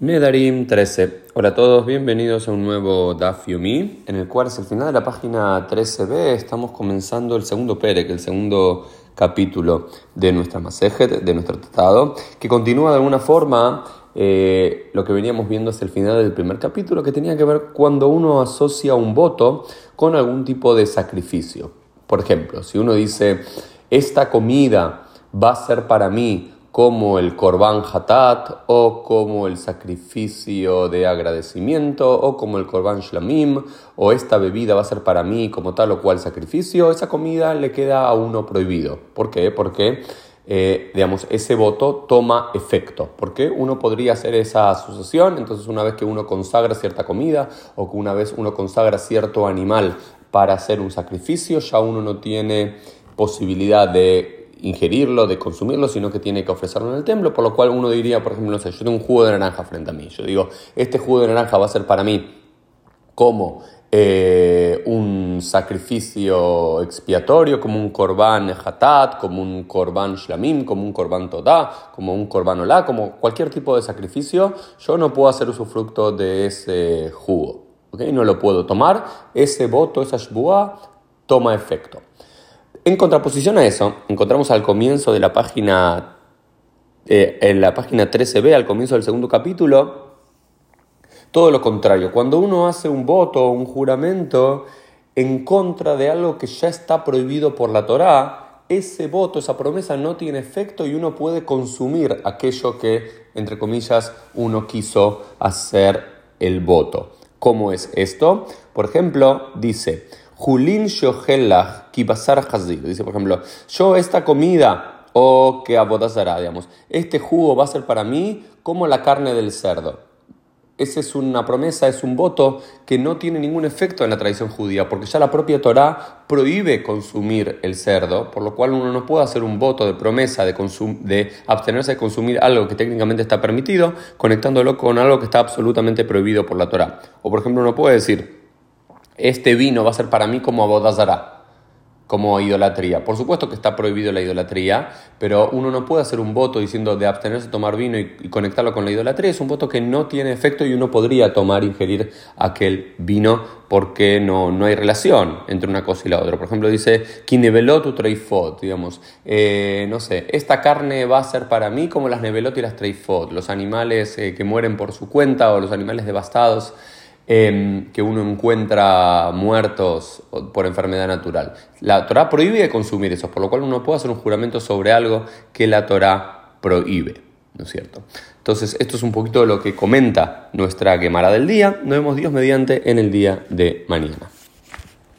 Medarim 13. Hola a todos, bienvenidos a un nuevo Daf Yomi, en el cual es el final de la página 13b. Estamos comenzando el segundo Perek, el segundo capítulo de nuestra Masejet, de nuestro tratado, que continúa de alguna forma eh, lo que veníamos viendo hasta el final del primer capítulo, que tenía que ver cuando uno asocia un voto con algún tipo de sacrificio. Por ejemplo, si uno dice, esta comida va a ser para mí como el Korban Hatat, o como el sacrificio de agradecimiento, o como el Korban Shlamim, o esta bebida va a ser para mí como tal o cual sacrificio, esa comida le queda a uno prohibido. ¿Por qué? Porque, eh, digamos, ese voto toma efecto. Porque uno podría hacer esa asociación, entonces una vez que uno consagra cierta comida, o que una vez uno consagra cierto animal para hacer un sacrificio, ya uno no tiene posibilidad de ingerirlo, de consumirlo, sino que tiene que ofrecerlo en el templo, por lo cual uno diría, por ejemplo, no sé, yo tengo un jugo de naranja frente a mí, yo digo, este jugo de naranja va a ser para mí como eh, un sacrificio expiatorio, como un korban hatat, como un korban shlamim, como un korban todá, como un korban olá, como cualquier tipo de sacrificio, yo no puedo hacer usufructo de ese jugo, ¿ok? No lo puedo tomar, ese voto, esa shbua, toma efecto. En contraposición a eso, encontramos al comienzo de la página, eh, en la página 13b, al comienzo del segundo capítulo, todo lo contrario. Cuando uno hace un voto o un juramento en contra de algo que ya está prohibido por la Torá, ese voto, esa promesa no tiene efecto y uno puede consumir aquello que, entre comillas, uno quiso hacer el voto. ¿Cómo es esto? Por ejemplo, dice, Julin Shohelach Kibasar Hazir. Dice, por ejemplo, yo esta comida o que abodazará, digamos, este jugo va a ser para mí como la carne del cerdo. Esa es una promesa, es un voto que no tiene ningún efecto en la tradición judía, porque ya la propia Torá prohíbe consumir el cerdo, por lo cual uno no puede hacer un voto de promesa de, de abstenerse de consumir algo que técnicamente está permitido, conectándolo con algo que está absolutamente prohibido por la Torá. O por ejemplo, uno puede decir, este vino va a ser para mí como abodazará, como idolatría. Por supuesto que está prohibido la idolatría, pero uno no puede hacer un voto diciendo de abstenerse de tomar vino y, conectarlo con la idolatría. Es un voto que no tiene efecto y uno podría tomar, ingerir aquel vino porque no, no hay relación entre una cosa y la otra. Por ejemplo, dice, tu treifot, digamos, eh, no sé, esta carne va a ser para mí como las nevelot y las treifot, los animales eh, que mueren por su cuenta o los animales devastados. Em, que uno encuentra muertos por enfermedad natural. La Torah prohíbe consumir eso, por lo cual uno puede hacer un juramento sobre algo que la Torah prohíbe, ¿no es cierto? Entonces, esto es un poquito lo que comenta nuestra quemara del día. Nos vemos Dios mediante en el día de mañana.